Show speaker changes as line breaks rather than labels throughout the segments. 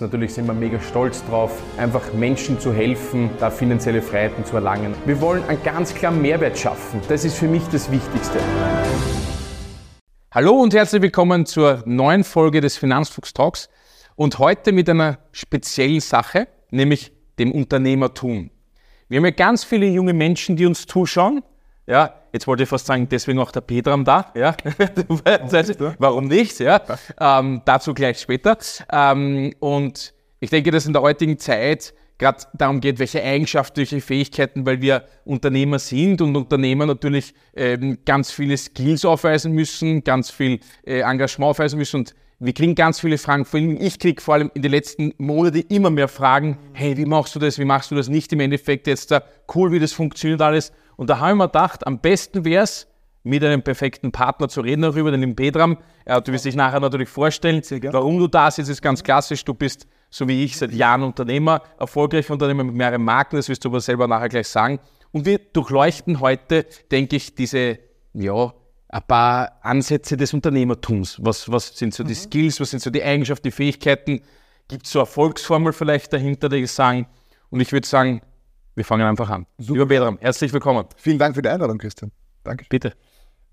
Natürlich sind wir mega stolz drauf, einfach Menschen zu helfen, da finanzielle Freiheiten zu erlangen. Wir wollen einen ganz klaren Mehrwert schaffen. Das ist für mich das Wichtigste. Hallo und herzlich willkommen zur neuen Folge des Finanzfuchs Talks und heute mit einer speziellen Sache, nämlich dem Unternehmertum. Wir haben ja ganz viele junge Menschen, die uns zuschauen. Ja, jetzt wollte ich fast sagen, deswegen auch der Petram da. Ja, warum nicht? Ja, ähm, dazu gleich später. Ähm, und ich denke, dass in der heutigen Zeit gerade darum geht, welche Eigenschaften, welche Fähigkeiten, weil wir Unternehmer sind und Unternehmer natürlich ähm, ganz viele Skills aufweisen müssen, ganz viel äh, Engagement aufweisen müssen und wir kriegen ganz viele Fragen. Vor allem, ich kriege vor allem in den letzten Monaten immer mehr Fragen. Hey, wie machst du das? Wie machst du das nicht? Im Endeffekt jetzt da cool, wie das funktioniert alles. Und da habe ich mir gedacht, am besten wäre es, mit einem perfekten Partner zu reden darüber, den Petram. Ja, du wirst dich nachher natürlich vorstellen, warum du da sitzt, ist ganz klassisch. Du bist so wie ich, seit Jahren Unternehmer, erfolgreicher Unternehmer mit mehreren Marken, das wirst du aber selber nachher gleich sagen. Und wir durchleuchten heute, denke ich, diese, ja, ein paar Ansätze des Unternehmertums. Was, was sind so die mhm. Skills, was sind so die Eigenschaften, die Fähigkeiten? Gibt es so eine Erfolgsformel vielleicht dahinter, die ich sagen? Und ich würde sagen, wir fangen einfach an. Super. Lieber Bedram, herzlich willkommen.
Vielen Dank für die Einladung, Christian.
Danke. Bitte.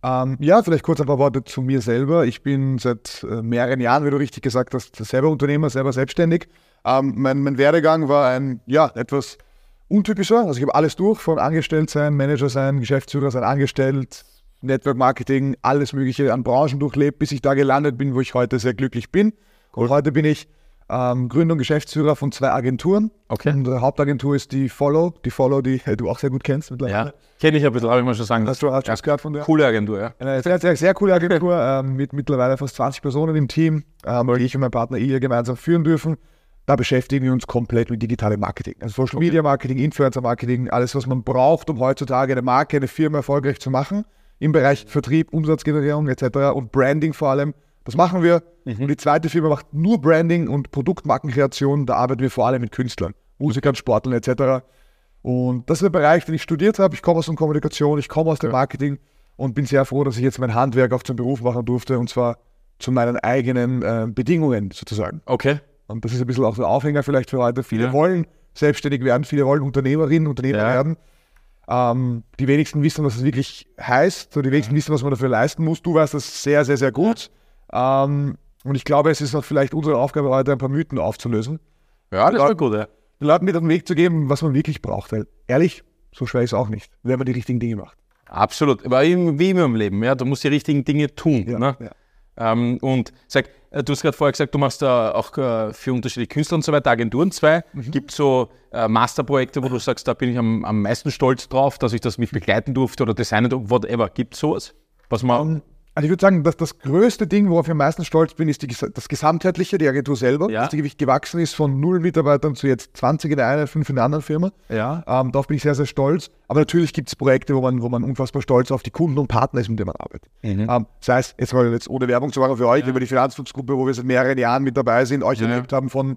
Ähm, ja, vielleicht kurz ein paar Worte zu mir selber. Ich bin seit äh, mehreren Jahren, wie du richtig gesagt hast, selber Unternehmer, selber selbstständig. Ähm, mein, mein, Werdegang war ein, ja, etwas untypischer. Also ich habe alles durch, von Angestellt sein, Manager sein, Geschäftsführer sein, Angestellt, Network Marketing, alles Mögliche an Branchen durchlebt, bis ich da gelandet bin, wo ich heute sehr glücklich bin. Und heute bin ich ähm, Gründer und Geschäftsführer von zwei Agenturen.
Okay.
Unsere Hauptagentur ist die Follow, die Follow, die du auch sehr gut kennst
mittlerweile. Ja, kenne ich ein bisschen, habe ich mal schon sagen.
Hast du hast ja. gehört von der?
Coole Agentur, ja.
Eine sehr, sehr, sehr coole Agentur ähm, mit mittlerweile fast 20 Personen im Team, ähm, die ich und mein Partner Ilja gemeinsam führen dürfen. Da beschäftigen wir uns komplett mit digitalem Marketing. Also Social Media Marketing, Influencer Marketing, alles, was man braucht, um heutzutage eine Marke, eine Firma erfolgreich zu machen im Bereich Vertrieb, Umsatzgenerierung etc. und Branding vor allem. Das machen wir. Mhm. Und die zweite Firma macht nur Branding und Produktmarkenkreation. Da arbeiten wir vor allem mit Künstlern, Musikern, Sportlern etc. Und das ist der Bereich, den ich studiert habe. Ich komme aus der Kommunikation, ich komme aus dem Marketing und bin sehr froh, dass ich jetzt mein Handwerk auch zum Beruf machen durfte und zwar zu meinen eigenen äh, Bedingungen sozusagen.
Okay.
Und das ist ein bisschen auch der Aufhänger vielleicht für heute. Viele ja. wollen selbstständig werden, viele wollen Unternehmerinnen, Unternehmer ja. werden. Ähm, die wenigsten wissen, was das wirklich heißt. So, die wenigsten wissen, was man dafür leisten muss. Du weißt das sehr, sehr, sehr gut. Ähm, und ich glaube, es ist auch vielleicht unsere Aufgabe heute, ein paar Mythen aufzulösen.
Ja, das wäre gut, ja.
Den Leuten mit auf den Weg zu geben, was man wirklich braucht. Weil ehrlich, so schwer ist es auch nicht, wenn man die richtigen Dinge macht.
Absolut. Aber wie immer im Leben, ja, du musst die richtigen Dinge tun. Ja, ne? ja. Ähm, und sag, äh, du hast gerade vorher gesagt, du machst da auch äh, für unterschiedliche Künstler und so weiter Agenturen zwei. Mhm. Gibt es so äh, Masterprojekte, wo du sagst, da bin ich am, am meisten stolz drauf, dass ich das mit begleiten durfte oder designen, whatever. Gibt es sowas?
Was man um, ähm, also ich würde sagen, dass das größte Ding, worauf ich am meisten stolz bin, ist die, das Gesamtheitliche, die Agentur selber, ja. dass die Gewicht gewachsen ist von null Mitarbeitern zu jetzt 20 in der einen, 5 in der anderen Firma.
Ja.
Ähm, darauf bin ich sehr, sehr stolz. Aber natürlich gibt es Projekte, wo man, wo man unfassbar stolz auf die Kunden und Partner ist, mit denen man arbeitet. Mhm. Ähm, das heißt, jetzt mal jetzt ohne Werbung zu machen für euch, ja. über die Finanzflugsgruppe, wo wir seit mehreren Jahren mit dabei sind, euch ja. erlebt haben von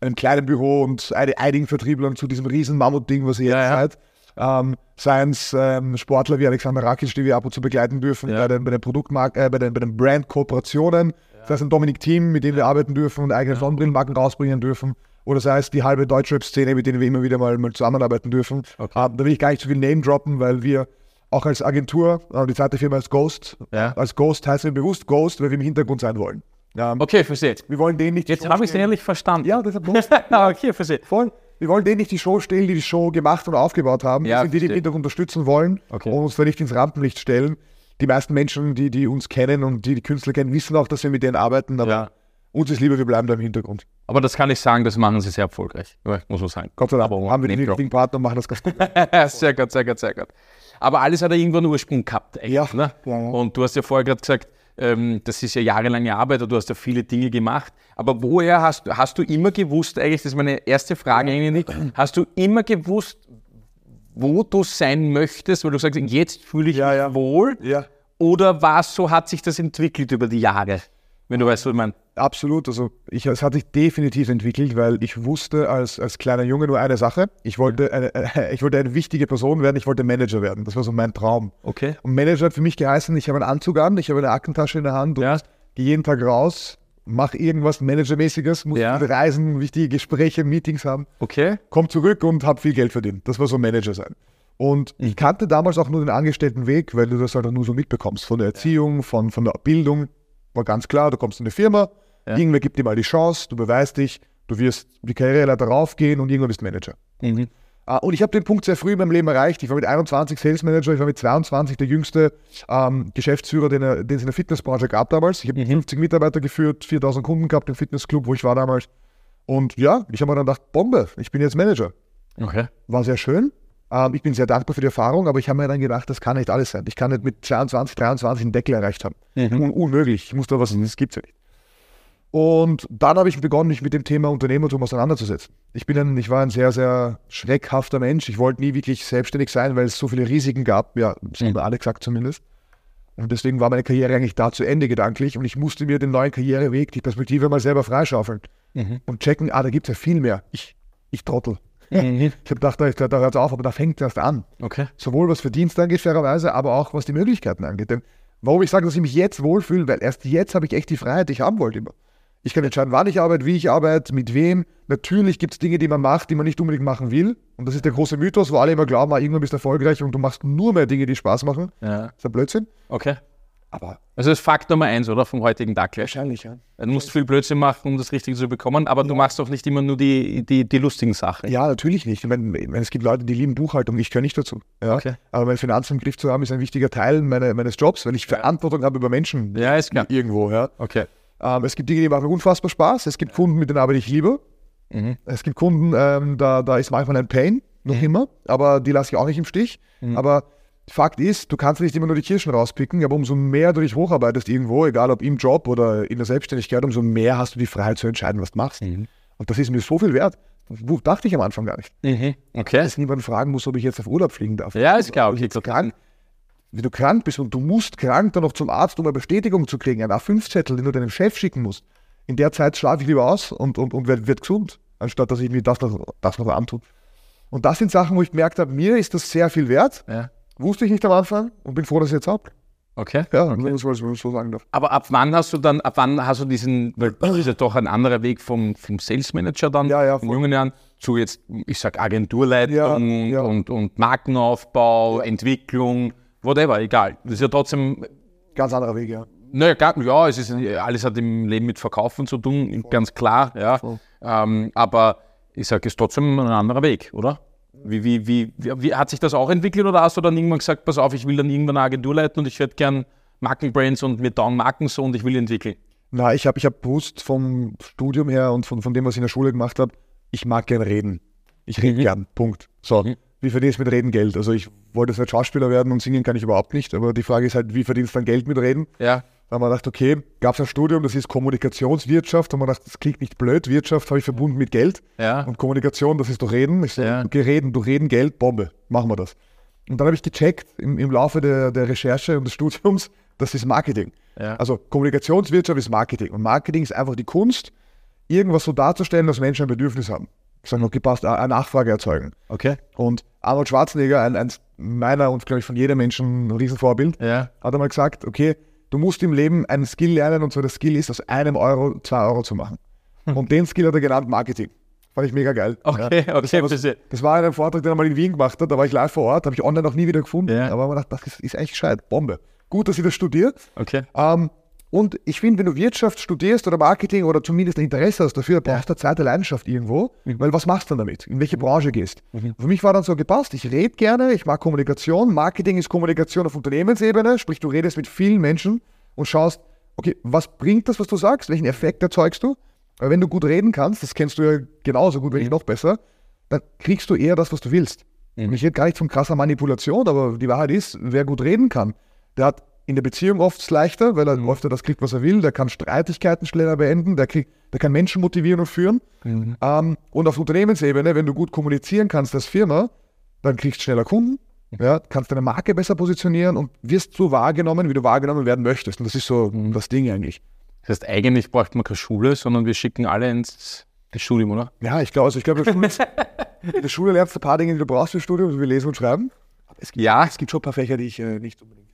einem kleinen Büro und einigen Vertrieblern zu diesem riesen Mammut-Ding, was ihr jetzt seid ähm, seien es ähm, Sportler wie Alexander Rakic, die wir ab und zu begleiten dürfen ja. bei den, bei den Produktmark äh, bei den, bei den Brand-Kooperationen. Ja. Das heißt ein Dominik Team, mit dem wir arbeiten dürfen und eigene ja. Sonnenbrillenmarken rausbringen dürfen. Oder sei es die halbe Deutschrap-Szene, mit denen wir immer wieder mal, mal zusammenarbeiten dürfen. Okay. Ähm, da will ich gar nicht zu viel Name droppen, weil wir auch als Agentur, äh, die zweite Firma als Ghost, als Ghost heißt wir bewusst Ghost, weil wir im Hintergrund sein wollen.
Ähm, okay, verstehe.
Wir wollen den nicht.
Jetzt habe ich es ehrlich verstanden.
Ja, deshalb.
okay, verstehe.
Voll wir wollen denen nicht die Show stellen, die die Show gemacht und aufgebaut haben.
Ja,
wir sind die, die Hintergrund unterstützen wollen
okay.
und uns da nicht ins Rampenlicht stellen. Die meisten Menschen, die, die uns kennen und die die Künstler kennen, wissen auch, dass wir mit denen arbeiten, aber ja. uns ist lieber, wir bleiben da im Hintergrund.
Aber das kann ich sagen, das machen sie sehr erfolgreich, muss man sagen.
Gott sei Dank aber haben wir den richtigen Partner und machen das ganz
gut. sehr gut, sehr gut, sehr gut. Aber alles hat ja irgendwo einen Ursprung gehabt. Echt, ja. Ne? ja. Und du hast ja vorher gerade gesagt, ähm, das ist ja jahrelange Arbeit du hast ja viele Dinge gemacht. Aber woher hast, hast du immer gewusst, eigentlich, das ist meine erste Frage eigentlich, hast du immer gewusst, wo du sein möchtest, weil du sagst, jetzt fühle ich ja, mich
ja.
wohl?
Ja.
Oder was, so hat sich das entwickelt über die Jahre? Wenn du weißt, was ich meine.
Absolut, also ich, es hat sich definitiv entwickelt, weil ich wusste als, als kleiner Junge nur eine Sache. Ich wollte eine, äh, ich wollte eine wichtige Person werden, ich wollte Manager werden. Das war so mein Traum.
Okay.
Und Manager hat für mich geheißen, ich habe einen Anzug an, ich habe eine Aktentasche in der Hand und
ja.
gehe jeden Tag raus mach irgendwas Managermäßiges, muss
Ja.
reisen, wichtige Gespräche, Meetings haben,
Okay.
komm zurück und hab viel Geld verdient. Das war so Manager sein. Und ich kannte damals auch nur den Angestelltenweg, weil du das halt nur so mitbekommst. Von der Erziehung, von, von der Bildung. War ganz klar, du kommst in eine Firma,
Ja.
irgendwer gibt dir mal die Chance, du beweist dich, du wirst die Karriereleiter raufgehen und irgendwann bist du Manager.
Mhm.
Ah, Und ich habe den Punkt sehr früh in meinem Leben erreicht. Ich war mit 21 Sales Manager, ich war mit 22 der jüngste ähm, Geschäftsführer, den, den es in der Fitnessbranche gab damals. Ich habe 50 Mitarbeiter geführt, 4000 Kunden gehabt im Fitnessclub, wo ich war damals. Und ja, ich habe mir dann gedacht, Bombe, ich bin jetzt Manager.
Okay.
War sehr schön. Ähm, ich bin sehr dankbar für die Erfahrung, aber ich habe mir dann gedacht, das kann nicht alles sein. Ich kann nicht mit 22, 23 einen Deckel erreicht haben. Un unmöglich. Ich muss da was, das gibt's ja nicht. Und dann habe ich begonnen, mich mit dem Thema Unternehmertum auseinanderzusetzen. Ich, bin ein, ich war ein sehr, sehr schreckhafter Mensch. Ich wollte nie wirklich selbstständig sein, weil es so viele Risiken gab. Ja, das haben wir alle gesagt zumindest. Und deswegen war meine Karriere eigentlich da zu Ende gedanklich und ich musste mir den neuen Karriereweg, die Perspektive mal selber freischaufeln und checken, ah, da gibt es ja viel mehr. Ich, ich Trottel.
Mhm.
Ich habe gedacht, da, da hört es auf, aber da fängt es erst an.
Okay.
Sowohl was Verdienst angeht, fairerweise, aber auch was die Möglichkeiten angeht. Denn warum ich sage, dass ich mich jetzt wohlfühle, weil erst jetzt habe ich echt die Freiheit, die ich haben wollte immer. Ich kann entscheiden, wann ich arbeite, wie ich arbeite, mit wem. Natürlich gibt es Dinge, die man macht, die man nicht unbedingt machen will. Und das ist der große Mythos, wo alle immer glauben, ah, irgendwann bist du erfolgreich und du machst nur mehr Dinge, die Spaß machen.
Ja.
Das ist ein Blödsinn.
Okay.
Aber
Also das ist Fakt Nummer eins, oder? Vom heutigen Tag gleich.
wahrscheinlich, ja.
Du musst viel Blödsinn machen, um das Richtige zu bekommen, aber du machst auch nicht immer nur die, die, die lustigen Sachen.
Ja, natürlich nicht. Ich meine, es gibt Leute, die lieben Buchhaltung, ich gehöre nicht dazu. Ja?
Okay.
Aber meine Finanzen im Griff zu haben, ist ein wichtiger Teil meine, meines Jobs, weil ich Verantwortung habe über Menschen
Ja, ist klar.
irgendwo. Ja?
Okay.
Ähm, es gibt Dinge, die machen unfassbar Spaß. Es gibt Kunden, mit denen arbeite ich lieber.
Mhm.
Es gibt Kunden, ähm, da, da ist manchmal ein Pain, noch immer, aber die lasse ich auch nicht im Stich.
Mhm.
Aber Fakt ist, du kannst nicht immer nur die Kirschen rauspicken, aber umso mehr du dich hocharbeitest irgendwo, egal ob im Job oder in der Selbstständigkeit, umso mehr hast du die Freiheit zu entscheiden, was du machst.
Mhm.
Und das ist mir so viel wert. Das dachte ich am Anfang gar nicht.
Mhm. Okay.
Dass niemand fragen muss, ob ich jetzt auf Urlaub fliegen darf.
Ja, ist klar. Okay,
jetzt krank, wenn du krank bist und du musst krank dann noch zum Arzt, um eine Bestätigung zu kriegen, einen A5-Zettel, den du deinem Chef schicken musst. In der Zeit schlafe ich lieber aus und, und, und werd, werd gesund, anstatt dass ich mir das noch, das noch antue. Und das sind Sachen, wo ich gemerkt habe, mir ist das sehr viel wert.
Ja.
Wusste ich nicht am Anfang und bin froh, dass ich jetzt habe.
Okay.
Ja, es wenn man es so sagen darf.
Aber ab wann hast du dann, ab wann hast du diesen, weil das ist ja doch ein anderer Weg vom, vom Sales Manager dann
Ja, ja,
in
voll.
jungen Jahren zu jetzt, ich sag Agenturleitung
Ja,
und. Und, Markenaufbau, Entwicklung, whatever, egal. Das ist ja trotzdem,
Ganz anderer Weg, ja.
naja, gar- ja, es ist alles hat im Leben mit Verkaufen zu tun, ganz klar, ja.
Voll.
Ähm, aber ich sage, es ist trotzdem ein anderer Weg, oder? Wie, wie, wie, wie, hat sich das auch entwickelt oder hast du dann irgendwann gesagt, pass auf, ich will dann irgendwann eine Agentur leiten und ich hätte gern Markenbrands und mir taugen Marken so und ich will entwickeln?
Na, ich habe ich hab bewusst vom Studium her und von, von dem, was ich in der Schule gemacht habe, ich mag gern reden. Ich rede
Mhm.
gern. Punkt. So.
Mhm.
Wie verdienst du mit Reden Geld? Also ich wollte jetzt nicht Schauspieler werden und singen kann ich überhaupt nicht, aber die Frage ist halt, wie verdienst du dann Geld mit Reden?
Ja.
Da haben wir gedacht, okay, gab es ein Studium, das ist Kommunikationswirtschaft. Da haben wir gedacht, das klingt nicht blöd. Wirtschaft habe ich verbunden mit Geld.
Ja.
Und Kommunikation, das ist doch Reden. Ich so,
Ja.
okay, Reden, du Reden, Geld, Bombe. Machen wir das. Und dann habe ich gecheckt im, im Laufe der, der Recherche und des Studiums, das ist Marketing.
Ja.
Also Kommunikationswirtschaft ist Marketing. Und Marketing ist einfach die Kunst, irgendwas so darzustellen, dass Menschen ein Bedürfnis haben. Ich sage, okay, passt, eine Nachfrage erzeugen.
Okay.
Und Arnold Schwarzenegger, ein, eins meiner und glaube ich von jedem Menschen ein Riesenvorbild,
Ja.
hat einmal gesagt, okay, du musst im Leben einen Skill lernen und zwar der Skill ist, aus einem Euro zwei Euro zu machen. Und den Skill hat er genannt Marketing. Fand ich mega geil.
Okay,
Ja.
okay,
Das,
verstehe.
das war in einem Vortrag, den er mal in Wien gemacht hat, da war ich live vor Ort, habe ich online noch nie wieder gefunden,
Ja.
aber man gedacht, das ist, ist eigentlich gescheit, Bombe. Gut, dass ich das studiere.
Okay.
Ähm, und ich finde, wenn du Wirtschaft studierst oder Marketing oder zumindest ein Interesse hast dafür, brauchst du eine zweite Leidenschaft irgendwo, weil was machst du dann damit? In welche Branche gehst? Für mich war dann so gepasst, ich rede gerne, ich mag Kommunikation, Marketing ist Kommunikation auf Unternehmensebene, sprich du redest mit vielen Menschen und schaust, okay, was bringt das, was du sagst, welchen Effekt erzeugst du? Aber wenn du gut reden kannst, das kennst du ja genauso gut, wenn nicht noch besser, dann kriegst du eher das, was du willst. Und ich rede gar nicht von krasser Manipulation, aber die Wahrheit ist, wer gut reden kann, der hat in der Beziehung oft es leichter, weil er öfter das kriegt, was er will. Der kann Streitigkeiten schneller beenden, der, kriegt, der kann Menschen motivieren und führen. Ähm, und auf Unternehmensebene, wenn du gut kommunizieren kannst als Firma, dann kriegst du schneller Kunden, ja, kannst deine Marke besser positionieren und wirst so wahrgenommen, wie du wahrgenommen werden möchtest. Und das ist so das Ding eigentlich.
Das heißt, eigentlich braucht man keine Schule, sondern wir schicken alle ins, Studium, oder?
Ja, ich glaube, also ich glaube, in der Schule- in der Schule lernst du ein paar Dinge, die du brauchst fürs Studium, so wie Lesen und Schreiben. Es gibt,
Ja.
es gibt schon ein paar Fächer, die ich äh, nicht unbedingt.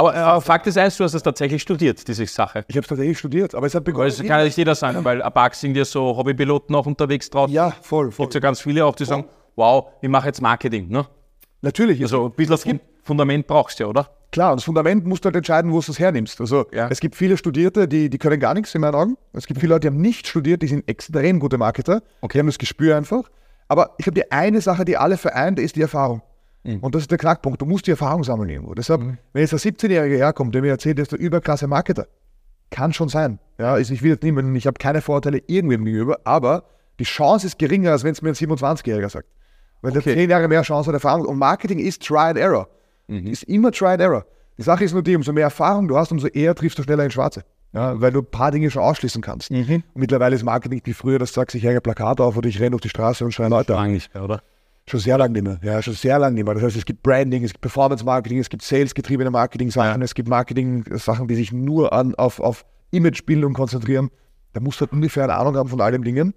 Aber äh, Fakt ist eins, du hast es tatsächlich studiert, diese Sache.
Ich habe es tatsächlich studiert, aber es hat begonnen.
es kann ja nicht jeder sein, weil ein paar sind ja so Hobbypiloten auch unterwegs drauf.
ja, voll, voll.
Gibt ja ganz viele auch, die sagen, wow, ich mache jetzt Marketing. Ne?
Natürlich.
Also ein bisschen Fun- Fundament brauchst du ja, oder?
Klar, und das Fundament musst du halt entscheiden, wo du es hernimmst. Also
Ja.
es gibt viele Studierte, die, die können gar nichts in meinen Augen. Es gibt viele Leute, die haben nicht studiert, die sind extrem gute Marketer.
Okay.
Die haben das Gespür einfach. Aber ich glaube, die eine Sache, die alle vereint, ist die Erfahrung. Und das ist der Knackpunkt. Du musst die Erfahrung sammeln irgendwo. Deshalb, wenn jetzt ein 17-Jähriger herkommt, der mir erzählt, der ist der überklasse Marketer, kann schon sein. Ja, ist, ich will jetzt niemanden, ich habe keine Vorteile irgendwem gegenüber, aber die Chance ist geringer, als wenn es mir ein 27-Jähriger sagt. Weil der
Okay.
10 Jahre mehr Chance hat Erfahrung. Und Marketing ist Try and Error. Ist immer Try and Error. Die Sache ist nur die, umso mehr Erfahrung du hast, umso eher triffst du schneller ins Schwarze. Ja, weil du ein paar Dinge schon ausschließen kannst. Und mittlerweile ist Marketing nicht wie früher, dass du sagst, ich hänge ein Plakat auf oder ich renne auf die Straße und schreie Leute an.
Eigentlich, oder?
Schon sehr lange nicht mehr. Ja, schon sehr lange nicht mehr. Das heißt, es gibt Branding, es gibt Performance-Marketing, es gibt Sales-getriebene Marketing-Sachen, es gibt Marketing-Sachen, die sich nur an, auf, auf Imagebildung konzentrieren. Da musst du halt ungefähr eine Ahnung haben von all den Dingen.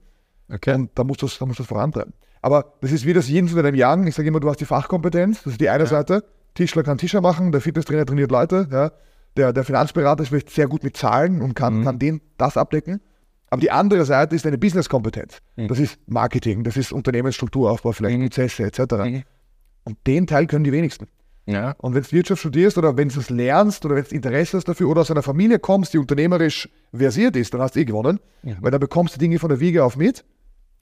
Okay.
Und da musst du es da musst du es vorantreiben. Aber das ist wie das Yin zu deinem Yang. Ich sage immer, du hast die Fachkompetenz. Das ist die eine Seite. Tischler kann Tischer machen, der Fitnesstrainer trainiert Leute. Ja. Der, der Finanzberater ist vielleicht sehr gut mit Zahlen und kann, kann den das abdecken. Aber die andere Seite ist deine Businesskompetenz. Das ist Marketing, das ist Unternehmensstrukturaufbau, vielleicht Prozesse etc. Und den Teil können die wenigsten.
Ja.
Und wenn du Wirtschaft studierst oder wenn du es lernst oder wenn du Interesse hast dafür oder aus einer Familie kommst, die unternehmerisch versiert ist, dann hast du eh gewonnen. Weil dann bekommst du Dinge von der Wiege auf mit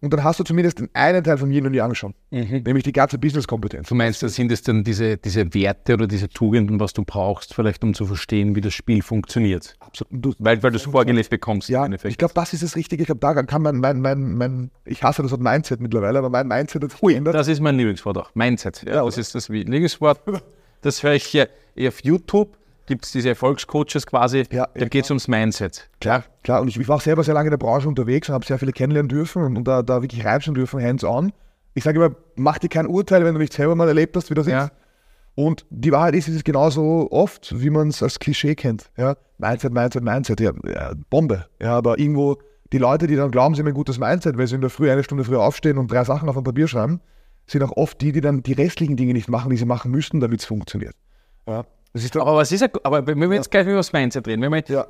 und dann hast du zumindest den einen Teil von Yin und Yang schon. Nämlich die ganze Business-Kompetenz.
Du meinst, das sind es dann diese, diese Werte oder diese Tugenden, was du brauchst, vielleicht um zu verstehen, wie das Spiel funktioniert?
Absolut. Du,
Weil, weil du es vorgelebt bekommst
ja, ich glaube, das ist das Richtige. Ich glaube, da kann man mein, mein, mein, ich hasse das Wort Mindset mittlerweile, aber mein Mindset hat sich geändert.
Das ist mein Lieblingswort auch. Mindset. Ja,
Ja,
das ist das Lieblingswort. Das höre ich hier auf YouTube. Gibt es diese Erfolgscoaches quasi,
Ja,
da geht es ums Mindset.
Klar, klar. Und ich, ich war auch selber sehr lange in der Branche unterwegs und habe sehr viele kennenlernen dürfen und, und da, da wirklich reinschauen dürfen, hands-on. Ich sage immer, mach dir kein Urteil, wenn du nicht selber mal erlebt hast, wie das
Ja.
ist. Und die Wahrheit ist, es ist genauso oft, wie man es als Klischee kennt. Ja? Mindset, Mindset, Mindset. Ja, ja, Bombe. Ja, aber irgendwo die Leute, die dann glauben, sie haben ein gutes Mindset, weil sie in der Früh eine Stunde früher aufstehen und drei Sachen auf ein Papier schreiben, sind auch oft die, die dann die restlichen Dinge nicht machen, die sie machen müssten, damit es funktioniert. Ja?
Aber was ist, ein- aber wenn wir jetzt gleich über das Mindset reden, wenn
Ja.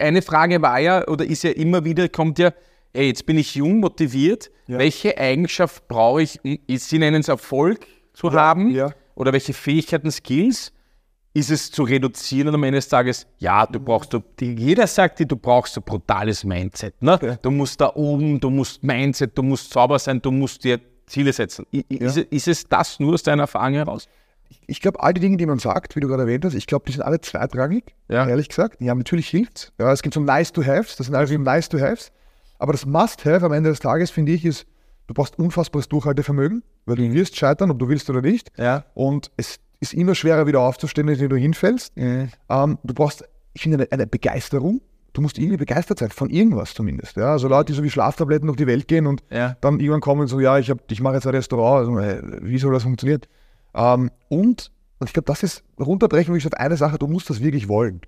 eine Frage war ja, oder ist ja immer wieder, kommt ja, ey, jetzt bin ich jung, motiviert,
Ja.
welche Eigenschaft brauche ich, Sie nennen es Erfolg zu haben,
ja.
oder welche Fähigkeiten, Skills, ist es zu reduzieren und am Ende des Tages, ja, du brauchst, du, jeder sagt dir, du brauchst ein brutales Mindset. Ne?
Ja.
Du musst da oben, du musst Mindset, du musst sauber sein, du musst dir Ziele setzen. Ist, ist es das nur aus deiner Erfahrung heraus?
Ich glaube, all die Dinge, die man sagt, wie du gerade erwähnt hast, ich glaube, die sind alle zweitrangig,
Ja.
ehrlich gesagt. Ja, natürlich hilft Ja, es gibt so nice to haves, das sind alles so nice to haves. Aber das must have am Ende des Tages, finde ich, ist, du brauchst unfassbares Durchhaltevermögen, weil du wirst scheitern, ob du willst oder nicht.
Ja.
Und es ist immer schwerer, wieder aufzustehen, wenn du hinfällst. Ähm, du brauchst, ich finde, eine, eine Begeisterung. Du musst irgendwie begeistert sein, von irgendwas zumindest. Ja? Also Leute, die so wie Schlaftabletten durch die Welt gehen und
Ja.
dann irgendwann kommen und so, ja, ich, hab, ich mache jetzt ein Restaurant, also, äh, wie soll das funktionieren? Ähm, und, und ich glaube, das ist runterbrechen, wie ich auf eine Sache, du musst das wirklich wollen.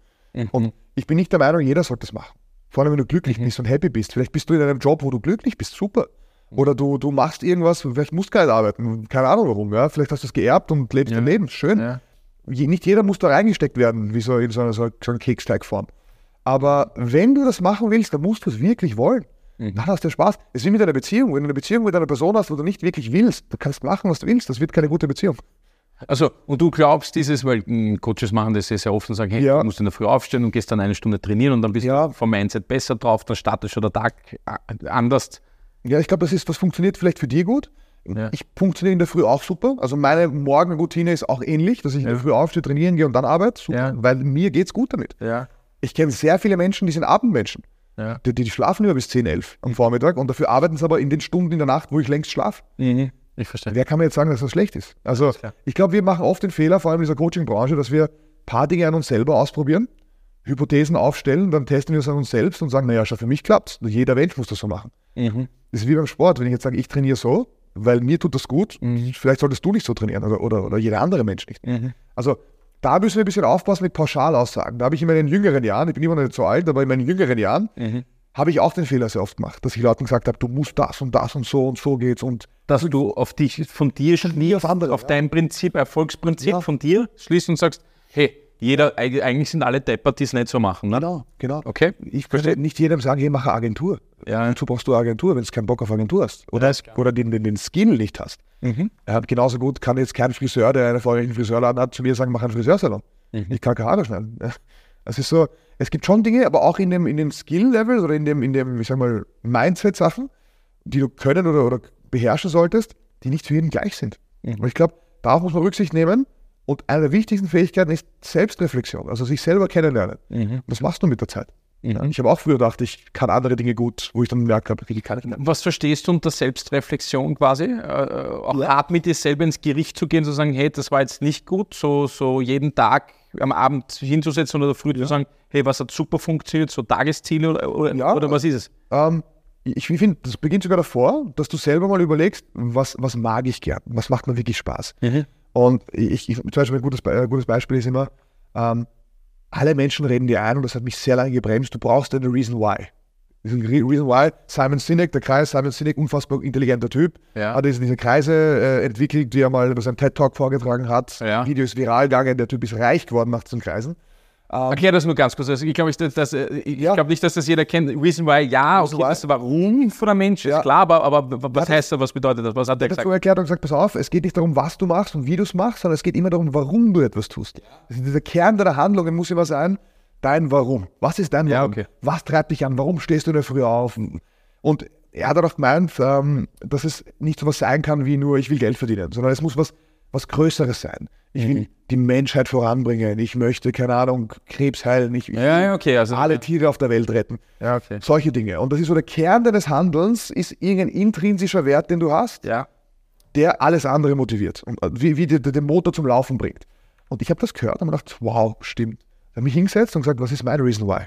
Und ich bin nicht der Meinung, jeder sollte das machen. Vor allem, wenn du glücklich bist und happy bist. Vielleicht bist du in einem Job, wo du glücklich bist, super. Oder du, du machst irgendwas, vielleicht musst du gar nicht arbeiten, keine Ahnung warum. Ja? Vielleicht hast du es geerbt und lebst dein Leben, schön.
Ja.
Je, nicht jeder muss da reingesteckt werden, wie so in so einer, so einer Keksteigform. Aber wenn du das machen willst, dann musst du es wirklich wollen. Dann hast du Spaß. Es ist wie mit einer Beziehung. Wenn du eine Beziehung mit einer Person hast, wo du nicht wirklich willst, du kannst machen, was du willst. Das wird keine gute Beziehung.
Also, und du glaubst dieses, weil mh, Coaches machen das sehr, sehr oft und sagen, hey,
Ja.
du musst in der Früh aufstehen und gehst dann eine Stunde trainieren und dann bist
Ja.
du vom Mindset besser drauf, dann startet schon der Tag äh, anders.
Ja, ich glaube, das ist, was funktioniert vielleicht für dich gut.
Ja.
Ich funktioniere in der Früh auch super. Also meine Morgenroutine ist auch ähnlich, dass ich in der Früh aufstehe, trainieren gehe und dann arbeite. Super,
Ja.
Weil mir geht's gut damit. Ich kenne sehr viele Menschen, die sind Abendmenschen. Die, die schlafen immer bis 10, 11 am Vormittag und dafür arbeiten sie aber in den Stunden in der Nacht, wo ich längst schlafe.
Mhm. Ich verstehe.
Wer kann mir jetzt sagen, dass das schlecht ist? Also,
klar.
ich glaube, wir machen oft den Fehler, vor allem in dieser Coaching-Branche, dass wir ein paar Dinge an uns selber ausprobieren, Hypothesen aufstellen, dann testen wir es an uns selbst und sagen, naja, schau, für mich klappt Jeder Mensch muss das so machen.
Mhm.
Das ist wie beim Sport. Wenn ich jetzt sage, ich trainiere so, weil mir tut das gut, vielleicht solltest du nicht so trainieren oder, oder, oder jeder andere Mensch nicht.
Mhm.
Also da müssen wir ein bisschen aufpassen mit Pauschalaussagen. Da habe ich in meinen jüngeren Jahren, ich bin immer noch nicht so alt, aber in meinen jüngeren Jahren
Mhm.
Habe ich auch den Fehler sehr oft gemacht, dass ich Leuten gesagt habe, du musst das und das und so und so geht's und
Dass du auf dich, von dir schließt,
auf andere,
auf
ja.
dein Prinzip, Erfolgsprinzip
Ja.
von dir schließt und sagst, hey, jeder, eig- eigentlich sind alle deppert, die es nicht so machen. Ne?
Genau, genau.
Okay.
Ich könnte nicht jedem sagen, hey, mach eine Agentur.
Ja.
Dazu brauchst du Agentur, wenn du keinen Bock auf Agentur hast. Oder,
Ja,
oder den, den, den Skill nicht hast. Er hat genauso gut, kann jetzt kein Friseur, der einen erfolgreichen Friseurladen hat, zu mir sagen, mach einen Friseursalon. Ich kann keine Haare schneiden. Ja. Es ist so, es gibt schon Dinge, aber auch in dem, in dem Skill-Level oder in dem, in dem, ich sag mal, Mindset-Sachen, die du können oder, oder beherrschen solltest, die nicht für jeden gleich sind. Und ich glaube, darauf muss man Rücksicht nehmen. Und eine der wichtigsten Fähigkeiten ist Selbstreflexion, also sich selber kennenlernen. Und das machst du mit der Zeit. Ja, ich habe auch früher gedacht, ich kann andere Dinge gut, wo ich dann gemerkt habe, die kann ich nicht.
Was verstehst du unter Selbstreflexion quasi? Äh, äh, auch hart mit dir selber ins Gericht zu gehen, zu sagen, hey, das war jetzt nicht gut, so, so jeden Tag am Abend hinzusetzen oder früh zu sagen, hey, was hat super funktioniert, so Tagesziele oder, oder,
Ja.
oder was ist es?
Ähm, ich finde, das beginnt sogar davor, dass du selber mal überlegst, was, was mag ich gern, was macht mir wirklich Spaß. Und ich, ich, zum Beispiel ein gutes, ein gutes Beispiel ist immer, ähm, alle Menschen reden dir ein und das hat mich sehr lange gebremst, du brauchst eine Reason Why. Diesen Re- Reason Why, Simon Sinek, der Kreis, Simon Sinek, unfassbar intelligenter Typ,
Ja.
hat diese, diese Kreise äh, entwickelt, die er mal über seinen TED-Talk vorgetragen hat.
Ja.
Video ist viral gegangen, der Typ ist reich geworden nach diesen Kreisen.
Erklär das nur ganz kurz. Also ich glaube nicht, dass, dass, äh,
Ja.
glaub nicht, dass das jeder kennt. Reason why, ja, okay, das Warum von der Mensch
Ja.
ist klar, aber, aber was heißt das, was bedeutet das? Was hat der
Er hat
gesagt?
so erklärt und gesagt, pass auf, es geht nicht darum, was du machst und wie du es machst, sondern es geht immer darum, warum du etwas tust. Also dieser Kern deiner Handlungen muss immer sein, dein Warum. Was ist dein
Ja,
Warum?
okay.
Was treibt dich an? Warum stehst du in der Früh auf? Und er hat auch gemeint, ähm, dass es nicht so was sein kann wie nur, ich will Geld verdienen, sondern es muss was, was Größeres sein. Ich
Mhm.
will die Menschheit voranbringen. Ich möchte, keine Ahnung, Krebs heilen. Ich, ich
Ja, ja, okay. Also,
alle Tiere auf der Welt retten.
Ja, okay.
Solche Dinge. Und das ist so der Kern deines Handelns, ist irgendein intrinsischer Wert, den du hast,
Ja.
der alles andere motiviert und äh, wie, wie dir den Motor zum Laufen bringt. Und ich habe das gehört und mir gedacht, wow, stimmt. Habe mich hingesetzt und gesagt, was ist mein Reason Why?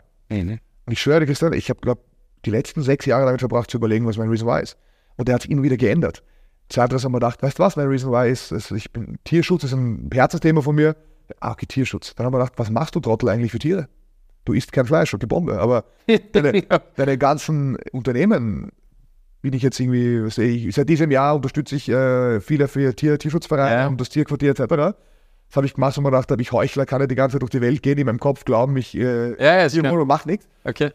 Und ich schwöre dir, Christian, ich habe, glaube die letzten sechs Jahre damit verbracht zu überlegen, was mein Reason Why ist. Und der hat sich immer wieder geändert. Zuerst haben wir gedacht, weißt du was, mein Reason Why ist, ist ich bin, Tierschutz ist ein Herzensthema von mir. Ah, okay, Tierschutz. Dann haben wir gedacht, was machst du, Trottel, eigentlich für Tiere? Du isst kein Fleisch, okay, Bombe, aber deine, deine ganzen Unternehmen bin ich jetzt irgendwie, was weiß ich, seit diesem Jahr unterstütze ich äh, viele für Tier, Tierschutzvereine
Ja.
und das Tierquartier etc. Das habe ich gemacht, und mir gedacht habe, ich Heuchler kann ja die ganze Zeit durch die Welt gehen, in meinem Kopf glauben, ich äh,
Ja, ja,
und macht nichts.
Okay.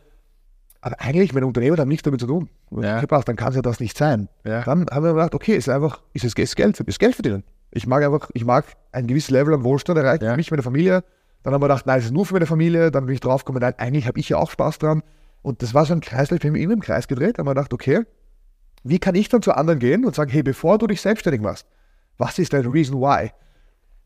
Aber eigentlich, meine Unternehmen haben nichts damit zu tun.
Ja.
Gedacht, dann kann es ja das nicht sein.
Ja.
Dann haben wir gedacht, okay, ist einfach, ist es ist Geld, ist Geld verdienen. Ich mag einfach, ich mag ein gewisses Level an Wohlstand erreichen,
Ja.
für mich, meine Familie. Dann haben wir gedacht, nein, es ist nur für meine Familie. Dann bin ich draufgekommen, nein, eigentlich habe ich ja auch Spaß dran. Und das war so ein Kreislauf, ich mich immer im Kreis gedreht. Dann haben wir gedacht, okay, wie kann ich dann zu anderen gehen und sagen, hey, bevor du dich selbstständig machst, was ist dein Reason Why?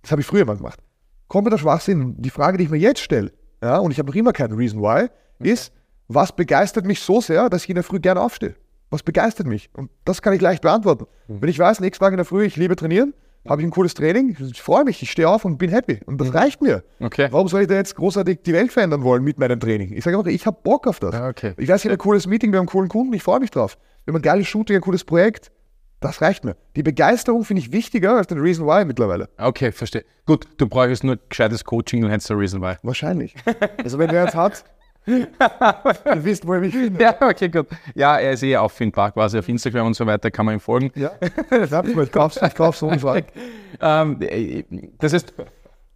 Das habe ich früher mal gemacht. Kompletter Schwachsinn. Die Frage, die ich mir jetzt stelle, ja, und ich habe noch immer keinen Reason Why, ist, was begeistert mich so sehr, dass ich in der Früh gerne aufstehe? Was begeistert mich? Und das kann ich leicht beantworten. Wenn ich weiß, nächsten Tag in der Früh, ich liebe trainieren, habe ich ein cooles Training, ich freue mich, ich stehe auf und bin happy. Und das reicht mir.
Okay.
Warum soll ich da jetzt großartig die Welt verändern wollen mit meinem Training? Ich sage einfach, ich habe Bock auf das.
Ja, okay.
Ich weiß, ich habe ein cooles Meeting, wir haben einen coolen Kunden, ich freue mich drauf. Wir haben ein geiles Shooting, ein cooles Projekt. Das reicht mir. Die Begeisterung finde ich wichtiger als den Reason Why mittlerweile.
Okay, verstehe. Gut, du brauchst nur gescheites Coaching und hättest eine Reason why.
Wahrscheinlich. Also wenn wer jetzt hat, ihr wisst, wo ihr mich findet.
Ja, okay, gut. Ja, er ist eh auffindbar quasi auf Instagram und so weiter, kann man ihm folgen.
Ja, ich kauf's, ich kauf's so und
Ähm, äh, das heißt,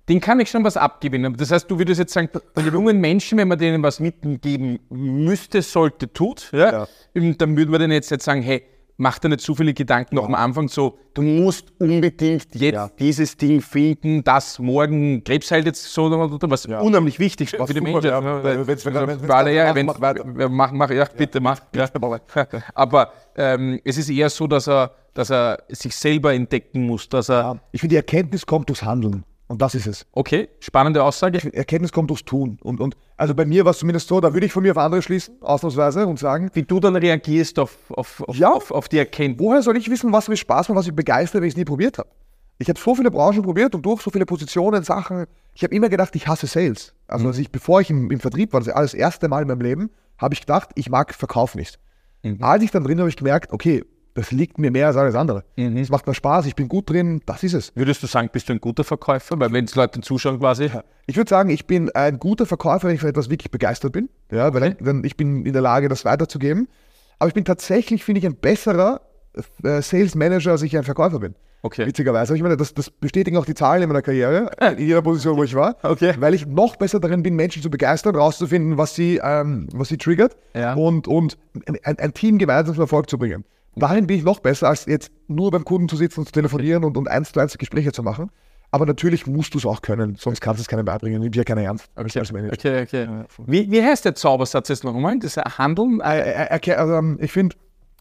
den kann ich schon was abgewinnen. Das heißt, du würdest jetzt sagen, die jungen Menschen, wenn man denen was mitgeben müsste, sollte, tut, ja,
Ja.
Dann würden wir denen jetzt, jetzt sagen, hey, mach dir nicht zu viele Gedanken noch am Anfang so, du musst unbedingt jetzt
Ja.
dieses Ding finden, das morgen Krebs heilt jetzt so, oder was unheimlich wichtig ist für die Menschen. Ja,
wenn- wenn's-
für alle, ja,
mach-
wenn,
mach
machen, mach, ja, bitte mach. Ja. Aber ähm, es ist eher so, dass er, dass er sich selber entdecken muss, dass er,
Ja, Ich finde, die Erkenntnis kommt durchs Handeln. Und das ist es.
okay, spannende Aussage.
Erkenntnis kommt durchs Tun. Und, und also bei mir war es zumindest so, da würde ich von mir auf andere schließen, ausnahmsweise, und sagen,
Wie du dann reagierst auf, auf, auf,
Ja.
auf, auf die Erkenntnis.
woher soll ich wissen, was mir Spaß macht, was mich begeistert, wenn ich es nie probiert habe? Ich habe so viele Branchen probiert und durch so viele Positionen, Sachen. Ich habe immer gedacht, ich hasse Sales. Also als ich, bevor ich im, im Vertrieb war, das alles erste Mal in meinem Leben, habe ich gedacht, ich mag Verkauf nicht. Als ich dann drin war, habe ich gemerkt, okay, das liegt mir mehr als alles andere. Es macht mir Spaß, ich bin gut drin, das ist es.
Würdest du sagen, bist du ein guter Verkäufer? Weil wenn es Leute zuschauen quasi.
Ich würde sagen, ich bin ein guter Verkäufer, wenn ich von etwas wirklich begeistert bin. Ja, weil
Okay.
dann, ich bin in der Lage, das weiterzugeben. Aber ich bin tatsächlich, finde ich, ein besserer äh, Sales Manager, als ich ein Verkäufer bin.
Okay.
Witzigerweise. Aber ich meine, das, das bestätigen auch die Zahlen in meiner Karriere, in jeder Position, wo ich war.
Okay.
Weil ich noch besser darin bin, Menschen zu begeistern, rauszufinden, was sie, ähm, was sie triggert
Ja.
und, und ein, ein Team gemeinsam zum Erfolg zu bringen. Darin bin ich noch besser, als jetzt nur beim Kunden zu sitzen und zu telefonieren und, und eins zu eins Gespräche zu machen. Aber natürlich musst du es auch können, sonst kannst du es keinem beibringen. Nimmt ja keiner ernst. Manager.
Okay, okay. Wie, wie heißt der Zaubersatz jetzt nochmal? Das ist ein Handeln?
Also, ähm, ich finde,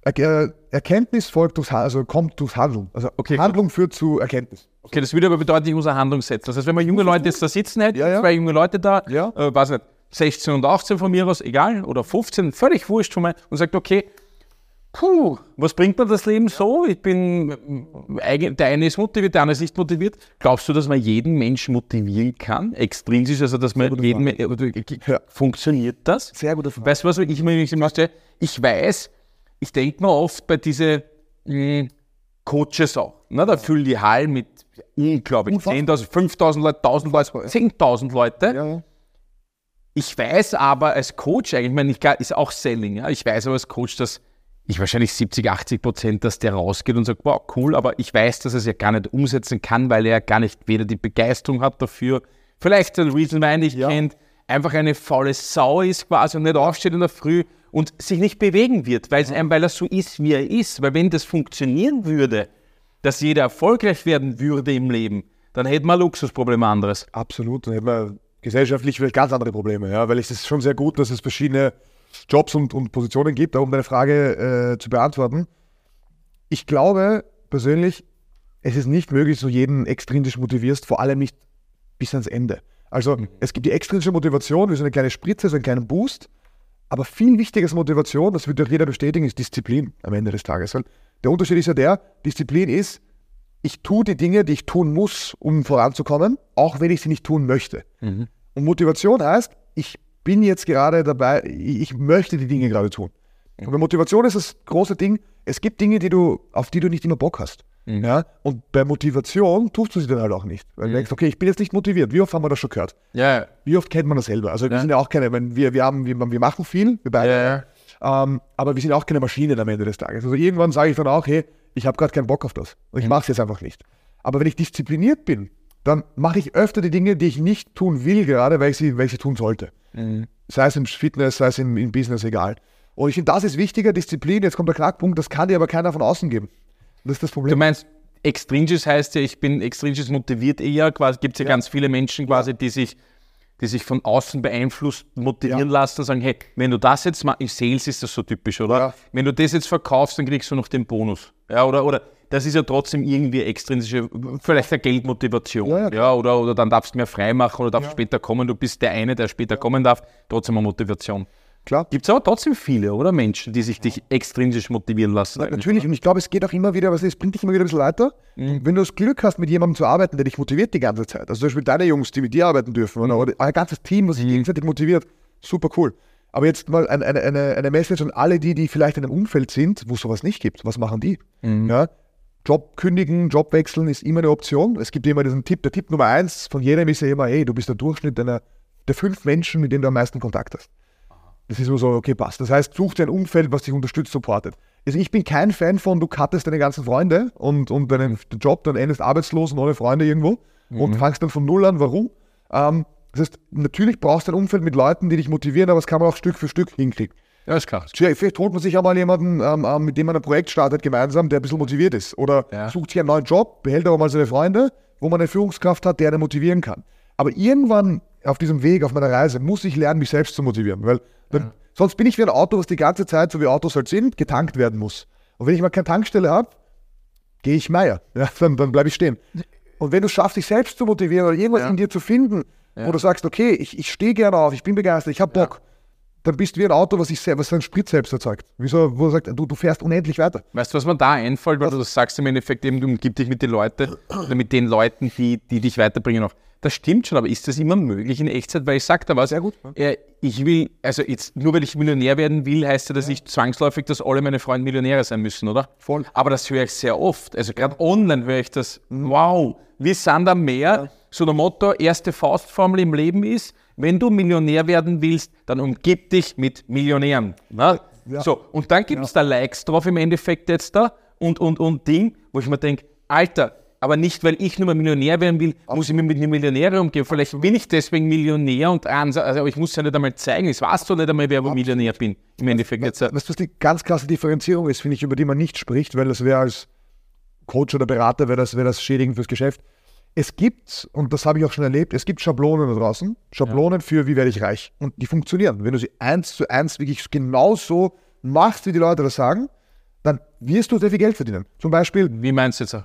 er, Erkenntnis folgt durchs, also kommt durchs Handeln. Also
Okay.
Handlung führt zu Erkenntnis.
Okay, das würde aber bedeuten, ich muss eine Handlung setzen. Das heißt, wenn wir junge Leute jetzt da sitzen hätten,
Ja, ja.
zwei junge Leute da,
Ja.
äh, weiß nicht, 16 und 18 von mir aus, egal, oder 15, völlig wurscht von mir, und sagt, okay, puh, was bringt mir das Leben so? Ich bin, äh, der eine ist motiviert, der andere ist nicht motiviert. Glaubst du, dass man jeden Menschen motivieren kann? Extrinsisch, also dass man jeden, äh,
Ja.
funktioniert das?
Sehr guter Frage.
Weißt du, was ich mir nicht? Ich weiß, ich denke mir oft bei diese mh, Coaches auch. Ne? Da füllen die Hallen mit unglaublich
Unfassbar.
10.000, 5.000 Leute, 1.000 Leute, 10.000 Leute.
Ja, ja.
Ich weiß aber als Coach eigentlich, ich meine, ich, ist auch Selling, ja? ich weiß aber als Coach, dass ich wahrscheinlich 70, 80 Prozent, dass der rausgeht und sagt, wow, cool, aber ich weiß, dass er es ja gar nicht umsetzen kann, weil er gar nicht weder die Begeisterung hat dafür, vielleicht den Reason Why nicht
Ja.
kennt, einfach eine faule Sau ist quasi und nicht aufsteht in der Früh und sich nicht bewegen wird, weil, einem, weil er so ist, wie er ist. Weil wenn das funktionieren würde, dass jeder erfolgreich werden würde im Leben, dann hätten wir ein Luxusproblem anderes.
Absolut. Dann hätten wir gesellschaftlich vielleicht ganz andere Probleme, ja, weil es ist schon sehr gut, dass es verschiedene Jobs und, und Positionen gibt, um deine Frage äh, zu beantworten. Ich glaube persönlich, es ist nicht möglich, dass du jeden extrinsisch motivierst, vor allem nicht bis ans Ende. Also es gibt die extrinsische Motivation, wie so eine kleine Spritze, so einen kleinen Boost, aber viel wichtiger als Motivation, das wird auch jeder bestätigen, ist Disziplin am Ende des Tages. Weil der Unterschied ist ja der, Disziplin ist, ich tue die Dinge, die ich tun muss, um voranzukommen, auch wenn ich sie nicht tun möchte. Und Motivation heißt, ich bin jetzt gerade dabei, ich möchte die Dinge gerade tun. Und bei Motivation ist das große Ding, es gibt Dinge, die du, auf die du nicht immer Bock hast. Ja? Und bei Motivation tust du sie dann halt auch nicht. Weil du denkst, okay, ich bin jetzt nicht motiviert. Wie oft haben wir das schon gehört?
Ja,
Wie oft kennt man das selber? Also wir sind ja auch keine, wenn wir, wir, haben, wir, wir machen viel, wir beide.
ja, ja.
Ähm, aber wir sind auch keine Maschinen am Ende des Tages. Also irgendwann sage ich dann auch, hey, ich habe gerade keinen Bock auf das. Und ich mache es jetzt einfach nicht. Aber wenn ich diszipliniert bin, dann mache ich öfter die Dinge, die ich nicht tun will, gerade weil ich sie, weil ich sie tun sollte. Sei es im Fitness, sei es im, im Business, egal. Und ich finde, das ist wichtiger, Disziplin. Jetzt kommt der Knackpunkt, das kann dir aber keiner von außen geben. Das ist das
Du
Problem.
meinst, extrinsisch heißt ja, ich bin extrinsisch motiviert eher, quasi gibt es ja, ganz viele Menschen quasi, die sich, die sich von außen beeinflusst motivieren
Ja.
lassen und sagen, hey, wenn du das jetzt machst, in Sales ist das so typisch, oder?
Ja.
Wenn du das jetzt verkaufst, dann kriegst du noch den Bonus. Ja, oder, oder das ist ja trotzdem irgendwie extrinsische, vielleicht eine Geldmotivation.
Ja,
Ja,
ja,
oder, oder dann darfst du mehr frei machen oder darfst später kommen, du bist der eine, der später kommen darf, trotzdem eine Motivation.
Klar.
Gibt es aber trotzdem viele, oder? Menschen, die sich dich extrinsisch motivieren lassen.
Na, Natürlich, und ich glaube, es geht auch immer wieder, was es bringt dich immer wieder ein bisschen weiter. Und wenn du das Glück hast, mit jemandem zu arbeiten, der dich motiviert die ganze Zeit, also zum Beispiel deine Jungs, die mit dir arbeiten dürfen, oder, oder ein ganzes Team, was sich gegenseitig motiviert, super cool. Aber jetzt mal eine, eine, eine, eine Message an alle die, die vielleicht in einem Umfeld sind, wo es sowas nicht gibt. Was machen die? Ja? Job kündigen, Job wechseln ist immer eine Option. Es gibt immer diesen Tipp, der Tipp Nummer eins von jedem ist ja immer, hey, du bist der Durchschnitt deiner, der fünf Menschen, mit denen du am meisten Kontakt hast. Das ist immer so, okay, passt. Das heißt, such dir ein Umfeld, was dich unterstützt, supportet. Also ich bin kein Fan von, du cuttest deine ganzen Freunde und, und deinen Job, dann endest arbeitslos und ohne Freunde irgendwo und fangst dann von Null an. Warum? Ähm, das heißt, natürlich brauchst du ein Umfeld mit Leuten, die dich motivieren, aber das kann man auch Stück für Stück hinkriegen.
Ja, ist klar.
Vielleicht holt man sich auch mal jemanden, ähm, ähm, mit dem man ein Projekt startet gemeinsam, der ein bisschen motiviert ist. Oder
Ja.
sucht sich einen neuen Job, behält aber mal seine Freunde, wo man eine Führungskraft hat, der einen motivieren kann. Aber irgendwann auf diesem Weg, auf meiner Reise, muss ich lernen, mich selbst zu motivieren. Weil dann, sonst bin ich wie ein Auto, was die ganze Zeit, so wie Autos halt sind, getankt werden muss. Und wenn ich mal keine Tankstelle habe, gehe ich Meier. Ja, dann dann bleibe ich stehen. Und wenn du es schaffst, dich selbst zu motivieren oder irgendwas
Ja.
in dir zu finden, wo du sagst, okay, ich, ich stehe gerne auf, ich bin begeistert, ich habe Bock, dann bist du wie ein Auto, was, sel- was seinen Sprit selbst erzeugt. Wieso, wo er sagt, du, du fährst unendlich weiter.
Weißt du, was mir da einfällt, weil du das sagst im Endeffekt eben, du umgib dich mit den Leuten oder mit den Leuten, die, die dich weiterbringen auch. Das stimmt schon, aber ist das immer möglich in Echtzeit? Weil ich sag da was,
Sehr gut,
äh, ich will, also jetzt nur weil ich Millionär werden will, heißt ja das nicht zwangsläufig, dass alle meine Freunde Millionäre sein müssen, oder?
Voll.
Aber das höre ich sehr oft. Also gerade online höre ich das, wow, wir sind am Meer. So der Motto, erste Faustformel im Leben ist, wenn du Millionär werden willst, dann umgib dich mit Millionären. Na?
Ja.
So, und dann gibt es da Likes drauf im Endeffekt jetzt da und, und, und Ding, wo ich mir denke, Alter, aber nicht, weil ich nur mal Millionär werden will, muss ich mir mit einem Millionär umgehen. Vielleicht bin ich deswegen Millionär und also, aber ich muss ja nicht einmal zeigen. Ich weiß doch nicht einmal, wer ich Millionär bin. Im Endeffekt jetzt.
Weißt du, was die ganz klasse Differenzierung ist, finde ich, über die man nicht spricht, weil das wäre als Coach oder Berater, wäre das, wäre das schädigend fürs Geschäft. Es gibt, und das habe ich auch schon erlebt, es gibt Schablonen da draußen. Schablonen ja. für wie werde ich reich. Und die funktionieren. Wenn du sie eins zu eins wirklich genauso machst, wie die Leute das sagen, dann wirst du sehr viel Geld verdienen. Zum Beispiel.
Wie meinst du jetzt?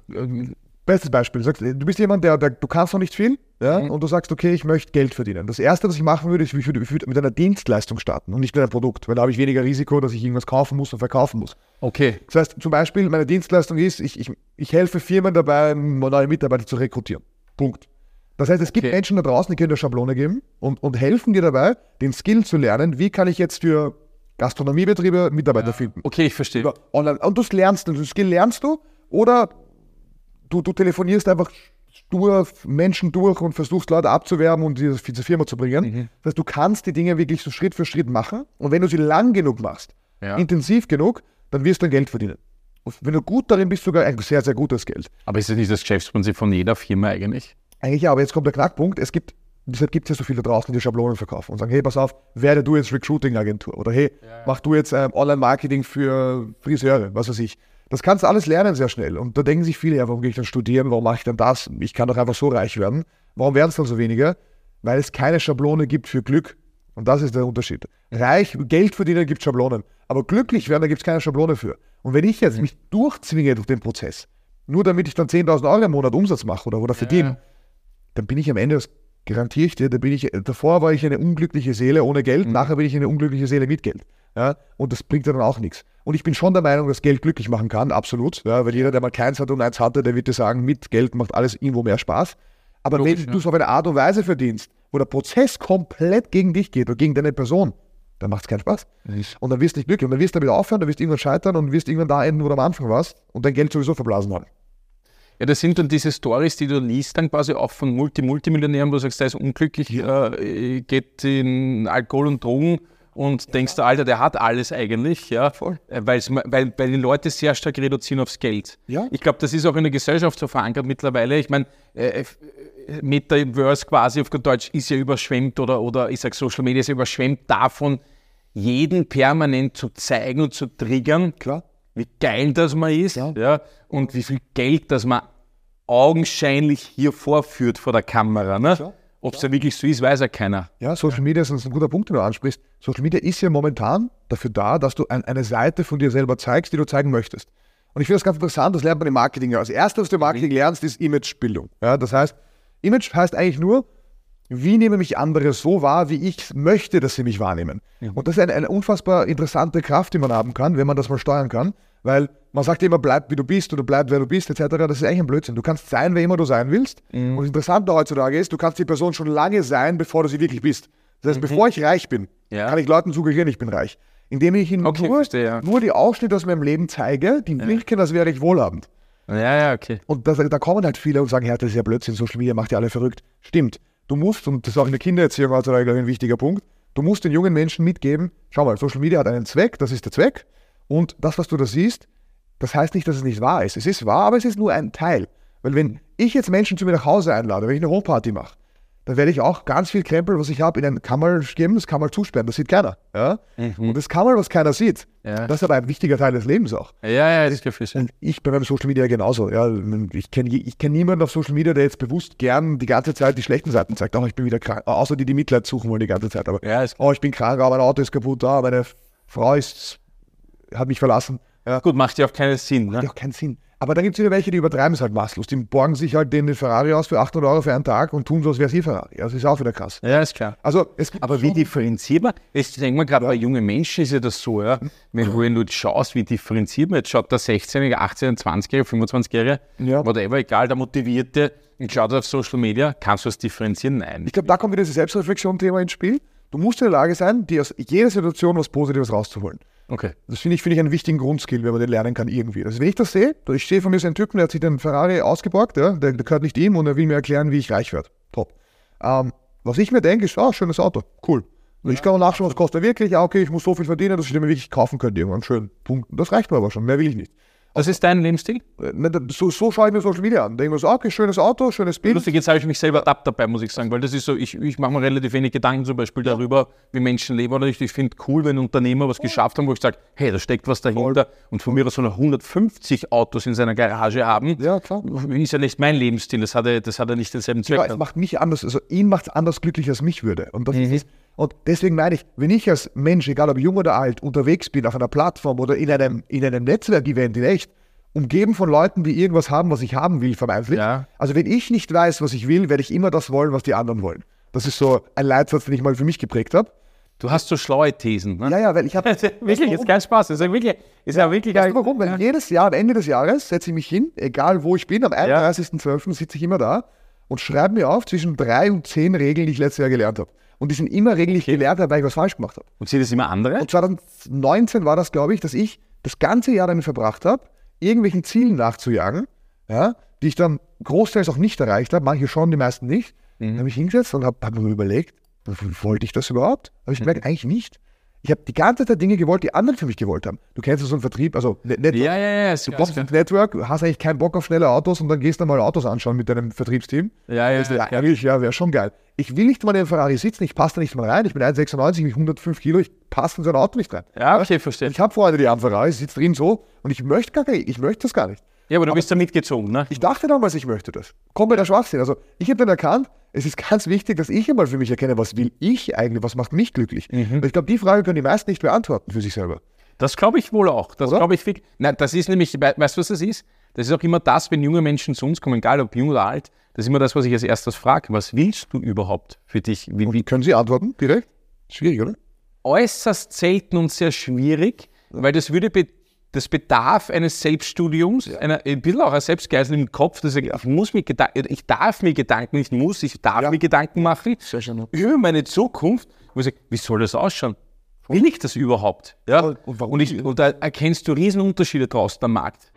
Bestes Beispiel. Du, sagst, du bist jemand, der, der, du kannst noch nicht viel ja, mhm. und du sagst, okay, ich möchte Geld verdienen. Das Erste, was ich machen würde, ist, ich würde, ich würde mit einer Dienstleistung starten und nicht mit einem Produkt, weil da habe ich weniger Risiko, dass ich irgendwas kaufen muss und verkaufen muss.
Okay.
Das heißt, zum Beispiel, meine Dienstleistung ist, ich, ich, ich helfe Firmen dabei, neue Mitarbeiter zu rekrutieren. Punkt. Das heißt, es gibt okay. Menschen da draußen, die können dir Schablone geben und, und helfen dir dabei, den Skill zu lernen, wie kann ich jetzt für Gastronomiebetriebe Mitarbeiter ja. finden.
Okay, ich verstehe.
Online. Und du lernst, den Skill lernst du oder du, du telefonierst einfach stur Menschen durch und versuchst Leute abzuwerben und diese, diese Firma zu bringen. Mhm. Das heißt, du kannst die Dinge wirklich so Schritt für Schritt machen und wenn du sie lang genug machst, ja. intensiv genug, dann wirst du ein Geld verdienen. Und wenn du gut darin bist, sogar ein sehr, sehr gutes Geld.
Aber ist das nicht das Geschäftsprinzip von jeder Firma eigentlich?
Eigentlich ja, aber jetzt kommt der Knackpunkt. Es gibt, deshalb gibt es ja so viele draußen, die Schablonen verkaufen und sagen, hey, pass auf, werde du jetzt Recruiting-Agentur oder hey, ja, ja. mach du jetzt ähm, Online-Marketing für Friseure, was weiß ich. Das kannst du alles lernen sehr schnell. Und da denken sich viele, ja, warum gehe ich dann studieren? Warum mache ich dann das? Ich kann doch einfach so reich werden. Warum werden es dann so weniger? Weil es keine Schablone gibt für Glück. Und das ist der Unterschied. Reich, Geld verdienen gibt Schablonen. Aber glücklich werden, da gibt es keine Schablone für. Und wenn ich jetzt mich durchzwinge durch den Prozess, nur damit ich dann 10.000 Euro im Monat Umsatz mache oder, oder verdiene, ja. dann bin ich am Ende, das garantiere ich dir, da bin ich, davor war ich eine unglückliche Seele ohne Geld, mhm. nachher bin ich eine unglückliche Seele mit Geld. Ja? Und das bringt dann auch nichts. Und ich bin schon der Meinung, dass Geld glücklich machen kann, absolut. Ja, weil jeder, der mal keins hat und eins hatte, der wird dir sagen, mit Geld macht alles irgendwo mehr Spaß. Aber Logisch, wenn ja. du es auf eine Art und Weise verdienst, wo der Prozess komplett gegen dich geht oder gegen deine Person, dann macht es keinen Spaß. Und dann wirst du nicht glücklich. Und dann wirst du damit aufhören, dann wirst du irgendwann scheitern und wirst irgendwann da enden, wo du am Anfang warst und dein Geld sowieso verblasen haben.
Ja, das sind dann diese Stories, die du liest, dann quasi auch von Multi-Multimillionären, wo du sagst, der ist unglücklich, äh, geht in Alkohol und Drogen und ja. denkst du, Alter, der hat alles eigentlich, ja, Voll. Äh, weil, weil die Leute sehr stark reduzieren aufs Geld. Ja. Ich glaube, das ist auch in der Gesellschaft so verankert mittlerweile. Ich meine, äh, äh, Metaverse quasi auf gut Deutsch ist ja überschwemmt oder, oder ich sage Social Media ist ja überschwemmt davon, jeden permanent zu zeigen und zu triggern. Klar. Wie geil das man ist ja. ja und wie viel Geld das man augenscheinlich hier vorführt vor der Kamera. Ne? Ob es ja. wirklich so ist, weiß ja keiner.
Ja, Social Media ist ein guter Punkt, den du ansprichst. Social Media ist ja momentan dafür da, dass du ein, eine Seite von dir selber zeigst, die du zeigen möchtest. Und ich finde das ganz interessant, das lernt man im Marketing. Als erstes, was du im Marketing lernst, ist Imagebildung. Ja, das heißt, Image heißt eigentlich nur, wie nehmen mich andere so wahr, wie ich möchte, dass sie mich wahrnehmen. Mhm. Und das ist eine, eine unfassbar interessante Kraft, die man haben kann, wenn man das mal steuern kann. Weil man sagt immer, bleib wie du bist oder bleib wer du bist, etc. Das ist eigentlich ein Blödsinn. Du kannst sein, wer immer du sein willst. Mhm. Und das Interessante heutzutage ist, du kannst die Person schon lange sein, bevor du sie wirklich bist. Das heißt, mhm. bevor ich reich bin, ja. kann ich Leuten suggerieren, ich bin reich. Indem ich ihnen okay, nur, verstehe, ja. nur, die Ausschnitte aus meinem Leben zeige, die ja. wirken, als wäre ich wohlhabend.
Ja, ja, okay.
Und das, da kommen halt viele und sagen, ja, das ist ja Blödsinn, Social Media macht ja alle verrückt. Stimmt. Du musst, und das ist auch in der Kindererziehung heutzutage ein wichtiger Punkt, du musst den jungen Menschen mitgeben, schau mal, Social Media hat einen Zweck, das ist der Zweck. Und das, was du da siehst, das heißt nicht, dass es nicht wahr ist. Es ist wahr, aber es ist nur ein Teil. Weil wenn ich jetzt Menschen zu mir nach Hause einlade, wenn ich eine Homeparty mache, dann werde ich auch ganz viel Krempel, was ich habe, in ein Kammer geben, das Kammer zusperren. Das sieht keiner. Ja? Mhm. Und das Kammer, was keiner sieht, ja. das ist aber ein wichtiger Teil des Lebens auch.
Ja, ja, das ist
Und ich bei meinem Social Media genauso. Ja, ich kenne ich kenn niemanden auf Social Media, der jetzt bewusst gern die ganze Zeit die schlechten Seiten zeigt. Oh, ich bin wieder krank. Außer die, die Mitleid suchen wollen die ganze Zeit. Aber ja, oh, ich bin krank, aber mein Auto ist kaputt, oh, meine Frau ist, hat mich verlassen.
Ja. Gut, macht ja auch keinen Sinn.
Macht ne? ja auch keinen Sinn. Aber dann gibt es wieder welche, die übertreiben es halt maßlos. Die borgen sich halt den Ferrari aus für 800 Euro für einen Tag und tun so, als wäre es ihr Ferrari. Das ist auch wieder krass.
Ja, ist klar.
Also, es
Aber wie differenziert man? Jetzt denken wir gerade ja. bei jungen Menschen ist ja das so, ja, wenn, wenn du schaust, wie differenziert man, jetzt schaut der 16-Jährige, 18-Jährige, 20-Jährige, 25-Jährige, ja. whatever, egal, der Motivierte, und schaut auf Social Media, kannst du das differenzieren? Nein.
Ich glaube, da kommt wieder das Selbstreflexion-Thema ins Spiel. Du musst in der Lage sein, dir aus jeder Situation was Positives rauszuholen.
Okay.
Das finde ich, find ich einen wichtigen Grundskill, wenn man den lernen kann irgendwie. Also wenn ich das sehe, ich sehe von mir so einen Typen, der hat sich den Ferrari ausgeborgt, ja, der, der gehört nicht ihm und er will mir erklären, wie ich reich werde. Top. Ähm, was ich mir denke, ist, ah, schönes Auto, cool. Ja. Ich kann auch nachschauen, was kostet er wirklich. Ja, okay, ich muss so viel verdienen, dass ich den mir wirklich kaufen könnte irgendwann. Schön. Punkt. Das reicht mir aber schon. Mehr will ich nicht.
Was ist dein Lebensstil?
Äh, ne, So, so schaue ich mir Social Media an. Denke mir so, okay, schönes Auto, schönes Bild.
Lustig, jetzt habe ich mich selber ertappt dabei, muss ich sagen, weil das ist so, ich, ich mache mir relativ wenig Gedanken zum Beispiel darüber, wie Menschen leben oder ich, ich finde cool, wenn Unternehmer was geschafft haben, wo ich sage, hey, da steckt was dahinter und von mir aus soll er 150 Autos in seiner Garage haben.
Ja, klar.
Ist ja nicht mein Lebensstil, das hat er, das hat er nicht denselben Zweck.
Ja, es macht mich anders, also ihn macht es anders glücklich als mich würde. Und, das ist, und deswegen meine ich, wenn ich als Mensch, egal ob jung oder alt, unterwegs bin auf einer Plattform oder in einem, in einem Netzwerkevent in echt, umgeben von Leuten, die irgendwas haben, was ich haben will, vermeintlich.
Ja.
Also wenn ich nicht weiß, was ich will, werde ich immer das wollen, was die anderen wollen. Das ist so ein Leitsatz, den ich mal für mich geprägt habe.
Du hast so schlaue Thesen. Ne?
Ja, ja, weil ich habe
wirklich, jetzt kein Spaß. Das ist ja wirklich, ist ja wirklich
Weißt du warum? Weil jedes Jahr, am Ende des Jahres, setze ich mich hin, egal wo ich bin, am 31.12. sitze ich immer da und schreibe mir auf zwischen drei und zehn Regeln, die ich letztes Jahr gelernt habe. Und die sind immer ich gelernt weil ich was falsch gemacht habe.
Und sind das immer andere?
Und 2019 war das, glaube ich, dass ich das ganze Jahr damit verbracht habe, irgendwelchen Zielen nachzujagen, ja, die ich dann großteils auch nicht erreicht habe, manche schon, die meisten nicht. Dann habe ich hingesetzt und habe hab mir überlegt, wollte ich das überhaupt? Habe ich gemerkt, eigentlich nicht. Ich habe die ganze Zeit Dinge gewollt, die andere für mich gewollt haben. Du kennst ja so einen Vertrieb, also ne- Network.
Ja, ja, ja. Ist
Du kommst ins Network, hast eigentlich keinen Bock auf schnelle Autos und dann gehst du mal Autos anschauen mit deinem Vertriebsteam.
Ja, ja,
ist
ja.
eigentlich, ja, wäre schon geil. Ich will nicht mal in einem Ferrari sitzen, ich passe da nicht mal rein. Ich bin 1,96, ich 105 Kilo, ich passe in so ein Auto nicht rein.
Ja, okay, verstehe.
Ich habe Freunde, die haben Ferrari, sitzt drin so und ich möchte gar nicht, ich möchte das gar nicht.
Ja, aber du bist da mitgezogen, ne?
Ich dachte damals, ich möchte das. Kompletter Schwachsinn. Also ich habe dann erkannt, es ist ganz wichtig, dass ich einmal für mich erkenne, was will ich eigentlich, was macht mich glücklich.
Mhm.
Ich glaube, die Frage können die meisten nicht beantworten für sich selber.
Das glaube ich wohl auch. Das glaube ich wirklich. Nein, das ist nämlich, we- weißt du, was das ist? Das ist auch immer das, wenn junge Menschen zu uns kommen, egal ob jung oder alt, das ist immer das, was ich als erstes frage. Was willst du überhaupt für dich? Wie, wie,
Können Sie antworten direkt? Schwierig, oder?
äußerst selten und sehr schwierig, weil das würde be das bedarf eines Selbststudiums, einer, ein bisschen auch einer Selbstgeißelung im Kopf, dass ich, ich muss mir Gedanken, ich darf mir Gedanken, nicht muss, ich darf
Ja.
mir Gedanken machen über meine Zukunft, wo ich sage, wie soll das ausschauen? Will ich das überhaupt? Ja?
Und
und, ich, und da erkennst du Riesenunterschiede draußen am Markt.